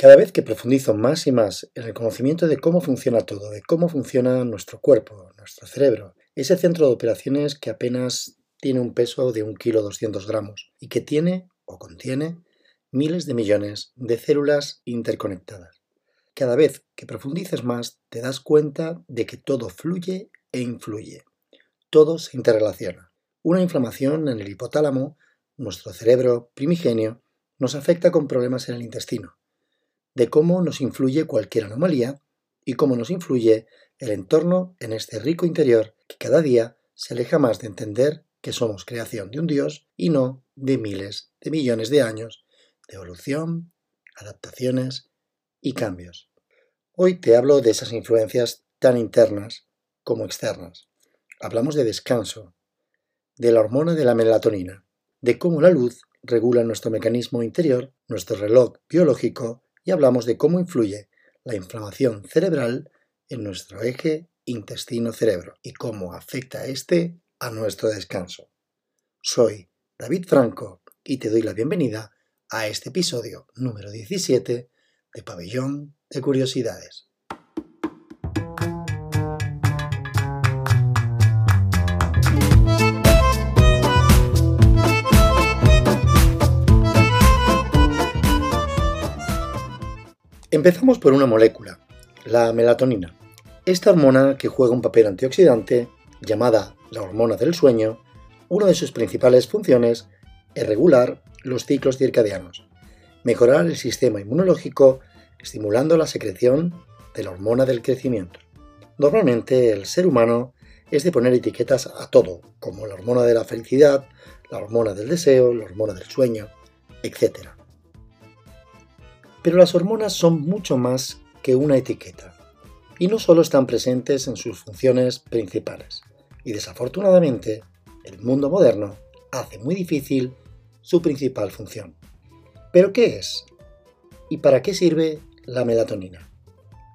Cada vez que profundizo más y más en el conocimiento de cómo funciona todo, de cómo funciona nuestro cuerpo, nuestro cerebro, ese centro de operaciones que apenas tiene un peso de un kilo 200 gramos y que tiene o contiene miles de millones de células interconectadas. Cada vez que profundices más te das cuenta de que todo fluye e influye. Todo se interrelaciona. Una inflamación en el hipotálamo, nuestro cerebro primigenio, nos afecta con problemas en el intestino de cómo nos influye cualquier anomalía y cómo nos influye el entorno en este rico interior que cada día se aleja más de entender que somos creación de un Dios y no de miles de millones de años de evolución, adaptaciones y cambios. Hoy te hablo de esas influencias tan internas como externas. Hablamos de descanso, de la hormona de la melatonina, de cómo la luz regula nuestro mecanismo interior, nuestro reloj biológico y hablamos de cómo influye la inflamación cerebral en nuestro eje intestino-cerebro y cómo afecta este a nuestro descanso. Soy David Franco y te doy la bienvenida a este episodio número 17 de Pabellón de Curiosidades. Empezamos por una molécula, la melatonina. Esta hormona que juega un papel antioxidante, llamada la hormona del sueño, una de sus principales funciones es regular los ciclos circadianos, mejorar el sistema inmunológico, estimulando la secreción de la hormona del crecimiento. Normalmente el ser humano es de poner etiquetas a todo, como la hormona de la felicidad, la hormona del deseo, la hormona del sueño, etc. Pero las hormonas son mucho más que una etiqueta, y no solo están presentes en sus funciones principales, y desafortunadamente el mundo moderno hace muy difícil su principal función. ¿Pero qué es? ¿Y para qué sirve la melatonina?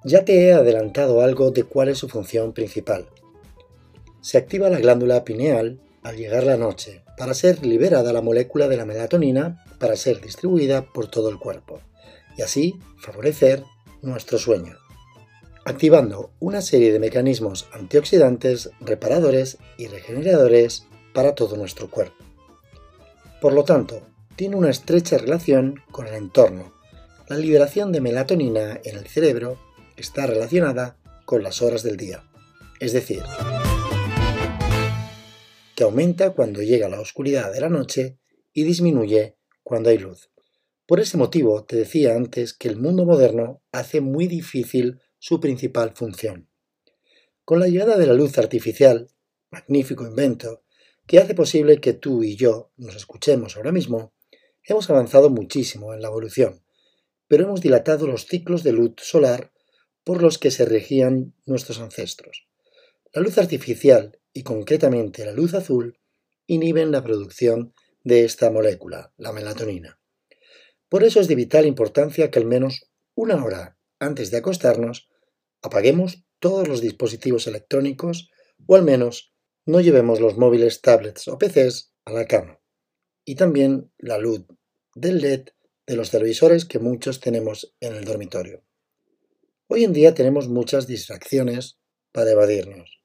Ya te he adelantado algo de cuál es su función principal. Se activa la glándula pineal al llegar la noche para ser liberada la molécula de la melatonina para ser distribuida por todo el cuerpo y así favorecer nuestro sueño, activando una serie de mecanismos antioxidantes, reparadores y regeneradores para todo nuestro cuerpo. Por lo tanto, tiene una estrecha relación con el entorno. La liberación de melatonina en el cerebro está relacionada con las horas del día, es decir, que aumenta cuando llega la oscuridad de la noche y disminuye cuando hay luz. Por ese motivo te decía antes que el mundo moderno hace muy difícil su principal función. Con la llegada de la luz artificial, magnífico invento, que hace posible que tú y yo nos escuchemos ahora mismo, hemos avanzado muchísimo en la evolución, pero hemos dilatado los ciclos de luz solar por los que se regían nuestros ancestros. La luz artificial, y concretamente la luz azul, inhiben la producción de esta molécula, la melatonina. Por eso es de vital importancia que al menos una hora antes de acostarnos apaguemos todos los dispositivos electrónicos o al menos no llevemos los móviles, tablets o PCs a la cama. Y también la luz del LED de los televisores que muchos tenemos en el dormitorio. Hoy en día tenemos muchas distracciones para evadirnos.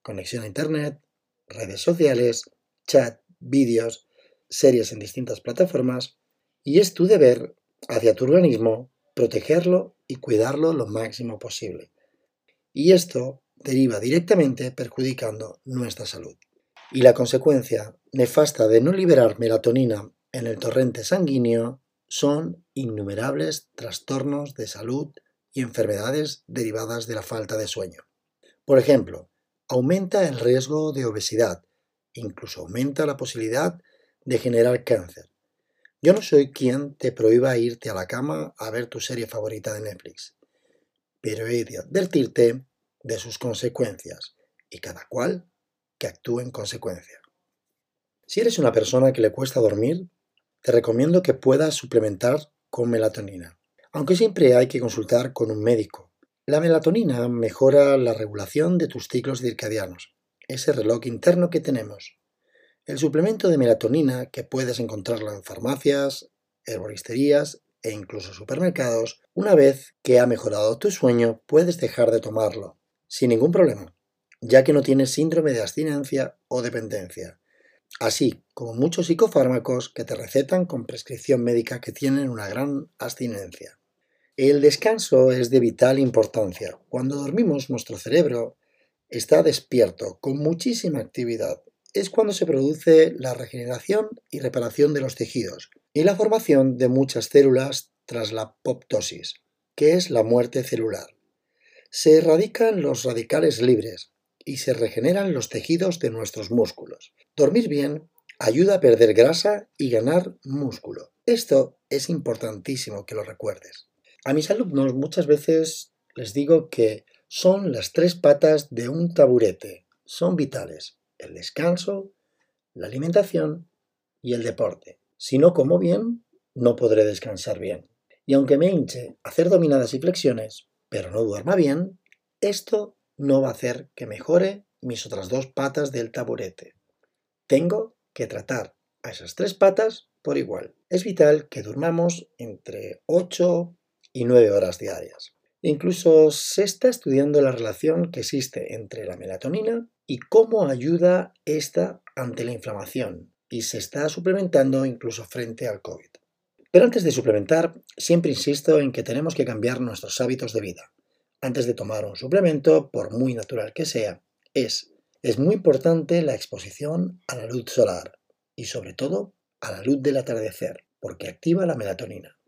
Conexión a Internet, redes sociales, chat, vídeos, series en distintas plataformas y es tu deber hacia tu organismo protegerlo y cuidarlo lo máximo posible. Y esto deriva directamente perjudicando nuestra salud. Y la consecuencia nefasta de no liberar melatonina en el torrente sanguíneo son innumerables trastornos de salud y enfermedades derivadas de la falta de sueño. Por ejemplo, aumenta el riesgo de obesidad, incluso aumenta la posibilidad de generar cáncer, yo no soy quien te prohíba irte a la cama a ver tu serie favorita de Netflix, pero he de advertirte de sus consecuencias y cada cual que actúe en consecuencia. Si eres una persona que le cuesta dormir, te recomiendo que puedas suplementar con melatonina, aunque siempre hay que consultar con un médico. La melatonina mejora la regulación de tus ciclos circadianos, ese reloj interno que tenemos. El suplemento de melatonina, que puedes encontrarlo en farmacias, herboristerías e incluso supermercados, una vez que ha mejorado tu sueño puedes dejar de tomarlo, sin ningún problema, ya que no tienes síndrome de abstinencia o dependencia, así como muchos psicofármacos que te recetan con prescripción médica que tienen una gran abstinencia. El descanso es de vital importancia. Cuando dormimos nuestro cerebro está despierto, con muchísima actividad. Es cuando se produce la regeneración y reparación de los tejidos y la formación de muchas células tras la apoptosis, que es la muerte celular. Se erradican los radicales libres y se regeneran los tejidos de nuestros músculos. Dormir bien ayuda a perder grasa y ganar músculo. Esto es importantísimo que lo recuerdes. A mis alumnos muchas veces les digo que son las tres patas de un taburete. Son vitales. El descanso, la alimentación y el deporte. Si no como bien, no podré descansar bien. Y aunque me hinche hacer dominadas y flexiones, pero no duerma bien, esto no va a hacer que mejore mis otras dos patas del taburete. Tengo que tratar a esas tres patas por igual. Es vital que durmamos entre 8 y 9 horas diarias. Incluso se está estudiando la relación que existe entre la melatonina y cómo ayuda esta ante la inflamación y se está suplementando incluso frente al COVID. Pero antes de suplementar, siempre insisto en que tenemos que cambiar nuestros hábitos de vida. Antes de tomar un suplemento, por muy natural que sea, es, es muy importante la exposición a la luz solar y sobre todo a la luz del atardecer, porque activa la melatonina.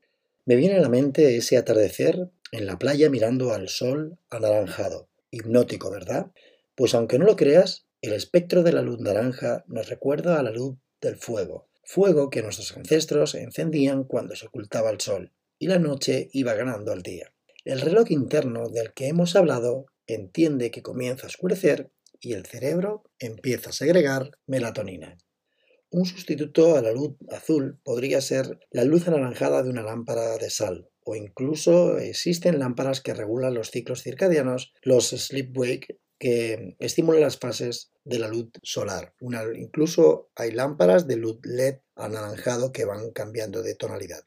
Me viene a la mente ese atardecer en la playa mirando al sol anaranjado. Hipnótico, ¿verdad? Pues aunque no lo creas, el espectro de la luz naranja nos recuerda a la luz del fuego, fuego que nuestros ancestros encendían cuando se ocultaba el sol y la noche iba ganando al día. El reloj interno del que hemos hablado entiende que comienza a oscurecer y el cerebro empieza a segregar melatonina. Un sustituto a la luz azul podría ser la luz anaranjada de una lámpara de sal, o incluso existen lámparas que regulan los ciclos circadianos, los sleep-wake, que estimulan las fases de la luz solar. incluso hay lámparas de luz LED anaranjado que van cambiando de tonalidad.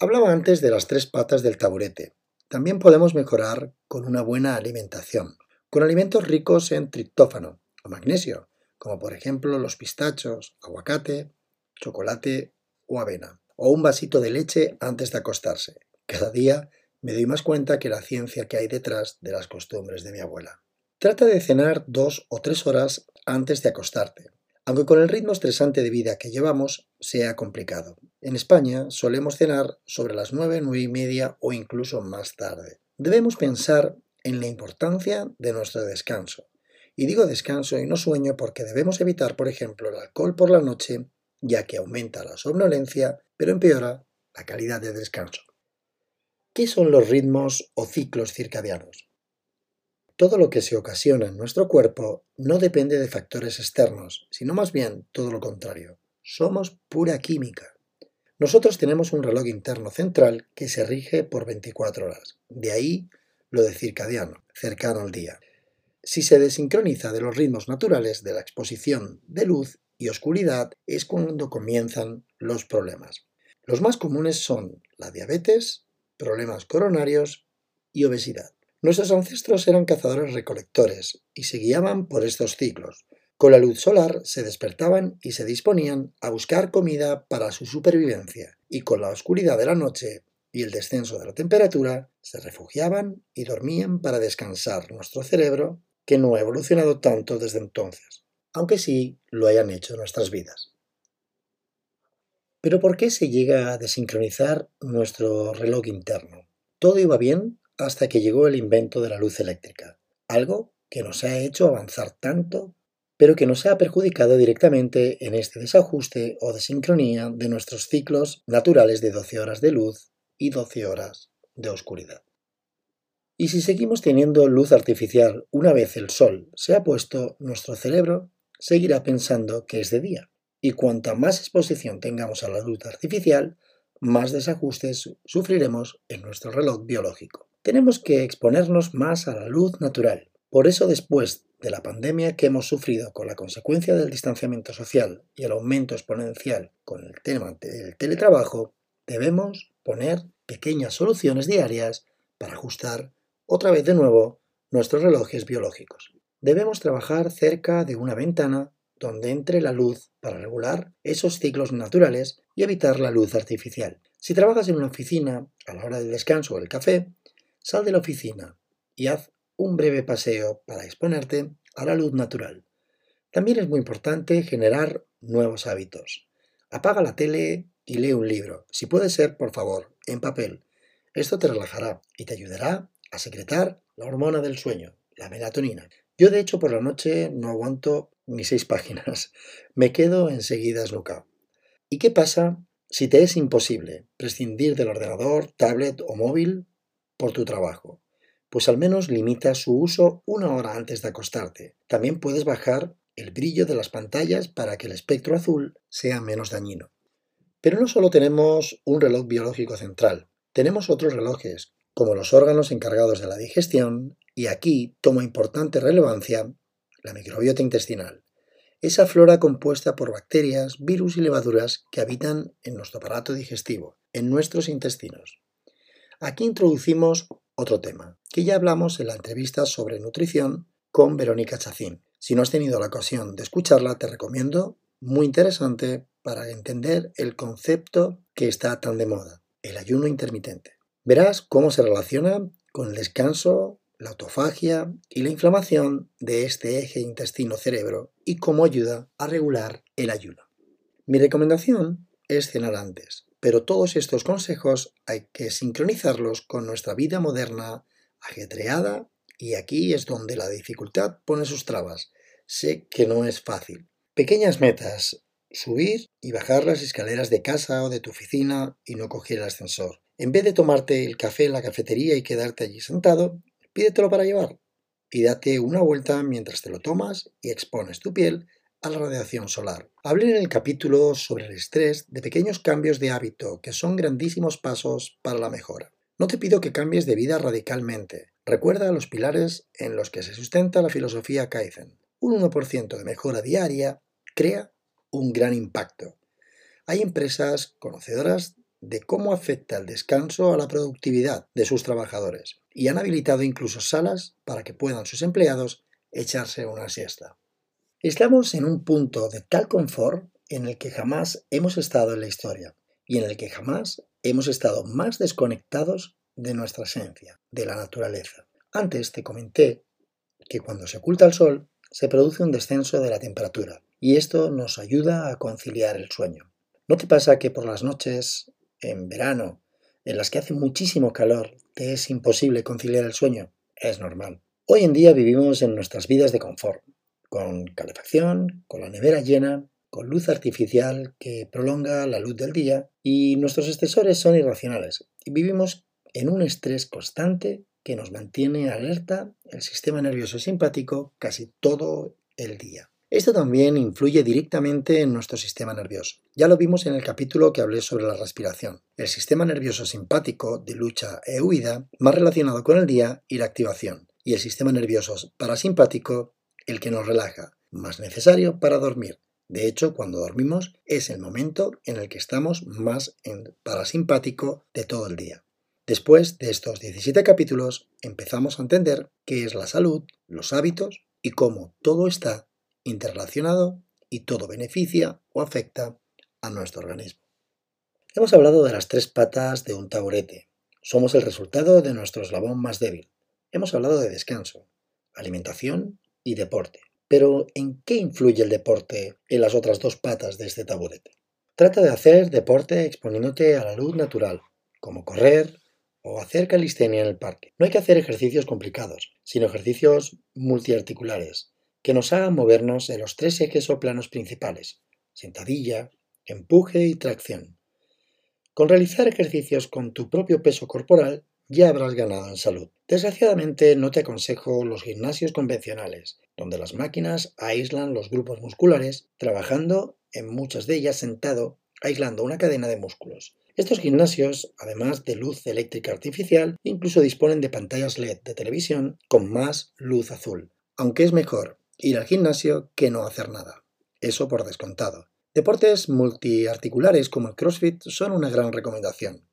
Hablaba antes de las tres patas del taburete. También podemos mejorar con una buena alimentación, con alimentos ricos en triptófano o magnesio, como por ejemplo los pistachos, aguacate, chocolate o avena, o un vasito de leche antes de acostarse. Cada día me doy más cuenta que la ciencia que hay detrás de las costumbres de mi abuela. Trata de cenar dos o tres horas antes de acostarte, aunque con el ritmo estresante de vida que llevamos sea complicado. En España solemos cenar sobre las nueve, nueve y media o incluso más tarde. Debemos pensar en la importancia de nuestro descanso, y digo descanso y no sueño porque debemos evitar, por ejemplo, el alcohol por la noche, ya que aumenta la somnolencia, pero empeora la calidad de descanso. ¿Qué son los ritmos o ciclos circadianos? Todo lo que se ocasiona en nuestro cuerpo no depende de factores externos, sino más bien todo lo contrario. Somos pura química. Nosotros tenemos un reloj interno central que se rige por 24 horas. De ahí lo de circadiano, cercano al día si se desincroniza de los ritmos naturales de la exposición de luz y oscuridad es cuando comienzan los problemas. Los más comunes son la diabetes, problemas coronarios y obesidad. Nuestros ancestros eran cazadores recolectores y se guiaban por estos ciclos. Con la luz solar se despertaban y se disponían a buscar comida para su supervivencia, y con la oscuridad de la noche y el descenso de la temperatura se refugiaban y dormían para descansar nuestro cerebro que no ha evolucionado tanto desde entonces, aunque sí lo hayan hecho nuestras vidas. Pero ¿por qué se llega a desincronizar nuestro reloj interno? Todo iba bien hasta que llegó el invento de la luz eléctrica, algo que nos ha hecho avanzar tanto, pero que nos ha perjudicado directamente en este desajuste o desincronía de nuestros ciclos naturales de 12 horas de luz y 12 horas de oscuridad. Y si seguimos teniendo luz artificial una vez el sol se ha puesto, nuestro cerebro seguirá pensando que es de día. Y cuanta más exposición tengamos a la luz artificial, más desajustes sufriremos en nuestro reloj biológico. Tenemos que exponernos más a la luz natural. Por eso después de la pandemia que hemos sufrido con la consecuencia del distanciamiento social y el aumento exponencial con el tema del teletrabajo, debemos poner pequeñas soluciones diarias para ajustar otra vez de nuevo nuestros relojes biológicos. Debemos trabajar cerca de una ventana donde entre la luz para regular esos ciclos naturales y evitar la luz artificial. Si trabajas en una oficina a la hora del descanso o el café, sal de la oficina y haz un breve paseo para exponerte a la luz natural. También es muy importante generar nuevos hábitos. Apaga la tele y lee un libro, si puede ser, por favor, en papel. Esto te relajará y te ayudará a secretar la hormona del sueño, la melatonina. Yo de hecho por la noche no aguanto ni seis páginas, me quedo enseguida esnucado. ¿Y qué pasa si te es imposible prescindir del ordenador, tablet o móvil por tu trabajo? Pues al menos limita su uso una hora antes de acostarte. También puedes bajar el brillo de las pantallas para que el espectro azul sea menos dañino. Pero no solo tenemos un reloj biológico central, tenemos otros relojes, como los órganos encargados de la digestión, y aquí toma importante relevancia la microbiota intestinal, esa flora compuesta por bacterias, virus y levaduras que habitan en nuestro aparato digestivo, en nuestros intestinos. Aquí introducimos otro tema, que ya hablamos en la entrevista sobre nutrición con Verónica Chacín. Si no has tenido la ocasión de escucharla, te recomiendo, muy interesante para entender el concepto que está tan de moda, el ayuno intermitente. Verás cómo se relaciona con el descanso, la autofagia y la inflamación de este eje intestino-cerebro y cómo ayuda a regular el ayuno. Mi recomendación es cenar antes, pero todos estos consejos hay que sincronizarlos con nuestra vida moderna ajetreada y aquí es donde la dificultad pone sus trabas. Sé que no es fácil. Pequeñas metas, subir y bajar las escaleras de casa o de tu oficina y no coger el ascensor. En vez de tomarte el café en la cafetería y quedarte allí sentado, Pídetelo para llevar y date una vuelta mientras te lo tomas y expones tu piel a la radiación solar. Hablé en el capítulo sobre el estrés de pequeños cambios de hábito que son grandísimos pasos para la mejora. No te pido que cambies de vida radicalmente. Recuerda los pilares en los que se sustenta la filosofía Kaizen. Un 1% de mejora diaria crea un gran impacto. Hay empresas conocedoras de cómo afecta el descanso a la productividad de sus trabajadores y han habilitado incluso salas para que puedan sus empleados echarse una siesta. Estamos en un punto de tal confort en el que jamás hemos estado en la historia y en el que jamás hemos estado más desconectados de nuestra esencia, de la naturaleza. Antes te comenté que cuando se oculta el sol se produce un descenso de la temperatura y esto nos ayuda a conciliar el sueño. ¿No te pasa que por las noches en verano, en las que hace muchísimo calor, te es imposible conciliar el sueño, es normal. Hoy en día vivimos en nuestras vidas de confort, con calefacción, con la nevera llena, con luz artificial que prolonga la luz del día y nuestros estresores son irracionales vivimos en un estrés constante que nos mantiene alerta el sistema nervioso simpático casi todo el día. Esto también influye directamente en nuestro sistema nervioso. Ya lo vimos en el capítulo que hablé sobre la respiración. El sistema nervioso simpático de lucha e huida, más relacionado con el día y la activación. Y el sistema nervioso parasimpático, el que nos relaja, más necesario para dormir. De hecho, cuando dormimos es el momento en el que estamos más en parasimpático de todo el día. Después de estos 17 capítulos, empezamos a entender qué es la salud, los hábitos y cómo todo está interrelacionado y todo beneficia o afecta a nuestro organismo. Hemos hablado de las tres patas de un taburete. Somos el resultado de nuestro eslabón más débil. Hemos hablado de descanso, alimentación y deporte. Pero ¿en qué influye el deporte en las otras dos patas de este taburete? Trata de hacer deporte exponiéndote a la luz natural, como correr o hacer calistenia en el parque. No hay que hacer ejercicios complicados, sino ejercicios multiarticulares, que nos hagan movernos en los tres ejes o planos principales, sentadilla, empuje y tracción. Con realizar ejercicios con tu propio peso corporal ya habrás ganado en salud. Desgraciadamente no te aconsejo los gimnasios convencionales, donde las máquinas aíslan los grupos musculares, trabajando en muchas de ellas sentado, aislando una cadena de músculos. Estos gimnasios, además de luz eléctrica artificial, incluso disponen de pantallas LED de televisión con más luz azul, aunque es mejor ir al gimnasio que no hacer nada. Eso por descontado. Deportes multiarticulares como el CrossFit son una gran recomendación.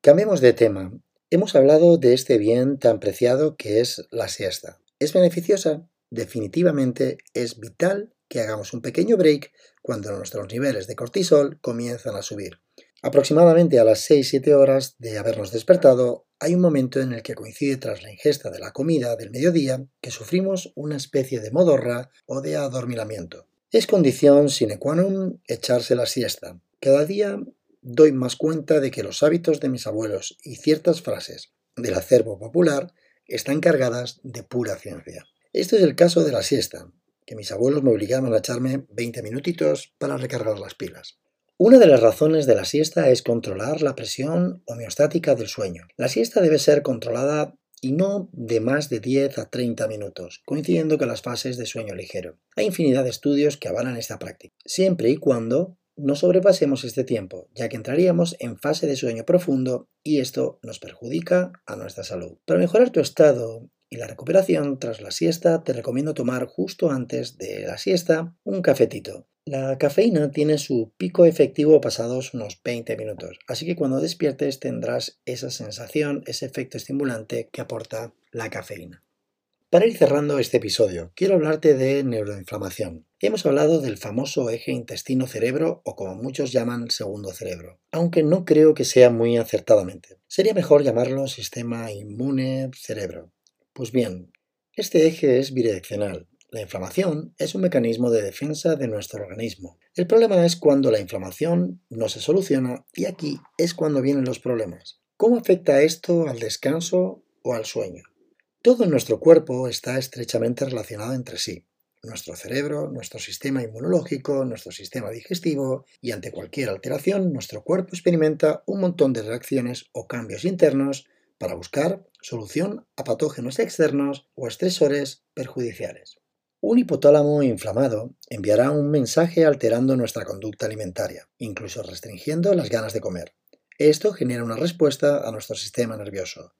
Cambiemos de tema. Hemos hablado de este bien tan preciado que es la siesta. ¿Es beneficiosa? Definitivamente es vital que hagamos un pequeño break cuando nuestros niveles de cortisol comienzan a subir. Aproximadamente a las 6-7 horas de habernos despertado, hay un momento en el que coincide tras la ingesta de la comida del mediodía que sufrimos una especie de modorra o de adormilamiento. Es condición sine qua non echarse la siesta. Cada día doy más cuenta de que los hábitos de mis abuelos y ciertas frases del acervo popular están cargadas de pura ciencia. Esto es el caso de la siesta, que mis abuelos me obligaban a echarme 20 minutitos para recargar las pilas. Una de las razones de la siesta es controlar la presión homeostática del sueño. La siesta debe ser controlada y no de más de 10 a 30 minutos, coincidiendo con las fases de sueño ligero. Hay infinidad de estudios que avalan esta práctica, siempre y cuando no sobrepasemos este tiempo, ya que entraríamos en fase de sueño profundo y esto nos perjudica a nuestra salud. Para mejorar tu estado y la recuperación tras la siesta, te recomiendo tomar justo antes de la siesta un cafetito. La cafeína tiene su pico efectivo pasados unos 20 minutos, así que cuando despiertes tendrás esa sensación, ese efecto estimulante que aporta la cafeína. Para ir cerrando este episodio, quiero hablarte de neuroinflamación. Hemos hablado del famoso eje intestino-cerebro o como muchos llaman segundo cerebro, aunque no creo que sea muy acertadamente. Sería mejor llamarlo sistema inmune-cerebro. Pues bien, este eje es bidireccional, la inflamación es un mecanismo de defensa de nuestro organismo. El problema es cuando la inflamación no se soluciona y aquí es cuando vienen los problemas. ¿Cómo afecta esto al descanso o al sueño? Todo nuestro cuerpo está estrechamente relacionado entre sí. Nuestro cerebro, nuestro sistema inmunológico, nuestro sistema digestivo y ante cualquier alteración nuestro cuerpo experimenta un montón de reacciones o cambios internos para buscar solución a patógenos externos o estresores perjudiciales. Un hipotálamo inflamado enviará un mensaje alterando nuestra conducta alimentaria, incluso restringiendo las ganas de comer. Esto genera una respuesta a nuestro sistema nervioso.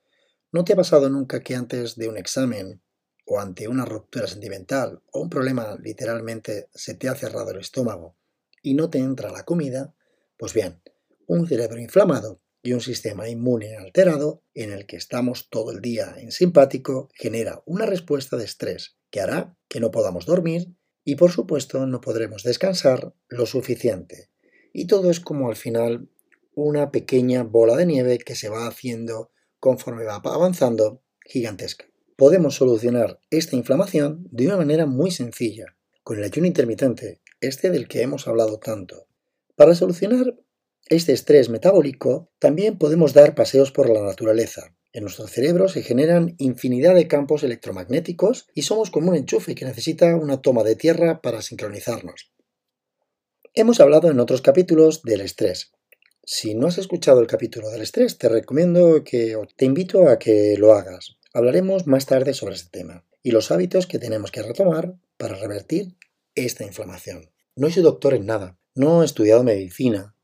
¿No te ha pasado nunca que antes de un examen o ante una ruptura sentimental o un problema literalmente se te ha cerrado el estómago y no te entra la comida? Pues bien, un cerebro inflamado y un sistema inmune alterado en el que estamos todo el día en simpático genera una respuesta de estrés que hará que no podamos dormir y por supuesto no podremos descansar lo suficiente. Y todo es como al final una pequeña bola de nieve que se va haciendo conforme va avanzando gigantesca. Podemos solucionar esta inflamación de una manera muy sencilla, con el ayuno intermitente, este del que hemos hablado tanto. Para solucionar este estrés metabólico, también podemos dar paseos por la naturaleza. En nuestro cerebro se generan infinidad de campos electromagnéticos y somos como un enchufe que necesita una toma de tierra para sincronizarnos. Hemos hablado en otros capítulos del estrés. Si no has escuchado el capítulo del estrés, te recomiendo que o te invito a que lo hagas. Hablaremos más tarde sobre este tema y los hábitos que tenemos que retomar para revertir esta inflamación. No soy doctor en nada, no he estudiado medicina,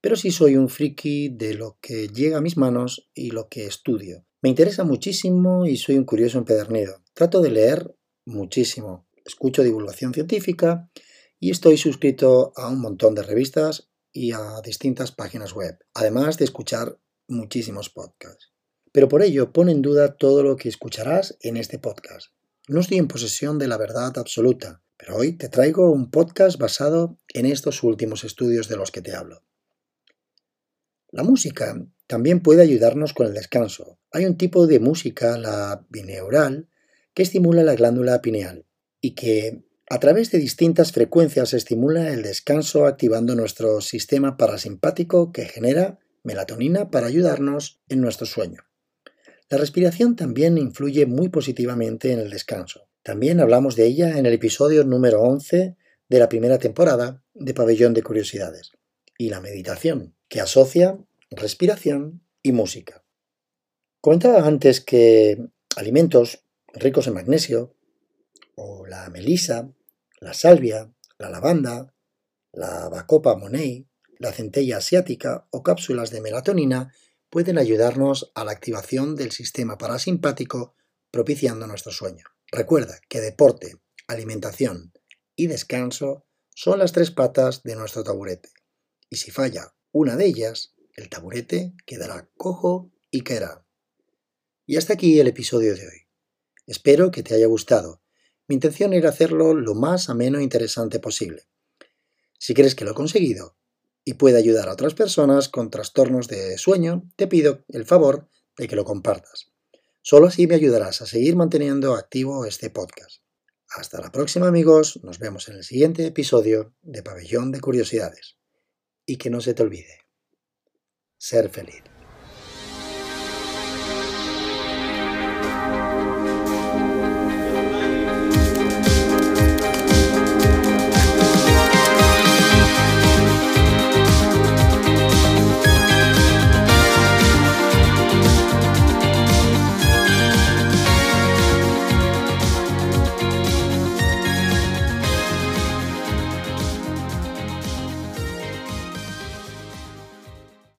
pero sí soy un friki de lo que llega a mis manos y lo que estudio. Me interesa muchísimo y soy un curioso empedernido. Trato de leer muchísimo, escucho divulgación científica y estoy suscrito a un montón de revistas y a distintas páginas web, además de escuchar muchísimos podcasts. Pero por ello pone en duda todo lo que escucharás en este podcast. No estoy en posesión de la verdad absoluta, pero hoy te traigo un podcast basado en estos últimos estudios de los que te hablo. La música también puede ayudarnos con el descanso. Hay un tipo de música, la bineural, que estimula la glándula pineal y que a través de distintas frecuencias estimula el descanso activando nuestro sistema parasimpático que genera melatonina para ayudarnos en nuestro sueño. La respiración también influye muy positivamente en el descanso. También hablamos de ella en el episodio número 11 de la primera temporada de Pabellón de Curiosidades. Y la meditación, que asocia respiración y música. Comentaba antes que alimentos ricos en magnesio, o la melisa, la salvia, la lavanda, la bacopa monei, la centella asiática o cápsulas de melatonina pueden ayudarnos a la activación del sistema parasimpático propiciando nuestro sueño. Recuerda que deporte, alimentación y descanso son las tres patas de nuestro taburete. Y si falla una de ellas, el taburete quedará cojo y caerá. Y hasta aquí el episodio de hoy. Espero que te haya gustado. Mi intención era hacerlo lo más ameno e interesante posible. Si crees que lo he conseguido y puede ayudar a otras personas con trastornos de sueño, te pido el favor de que lo compartas. Solo así me ayudarás a seguir manteniendo activo este podcast. Hasta la próxima amigos, nos vemos en el siguiente episodio de Pabellón de Curiosidades. Y que no se te olvide, ser feliz.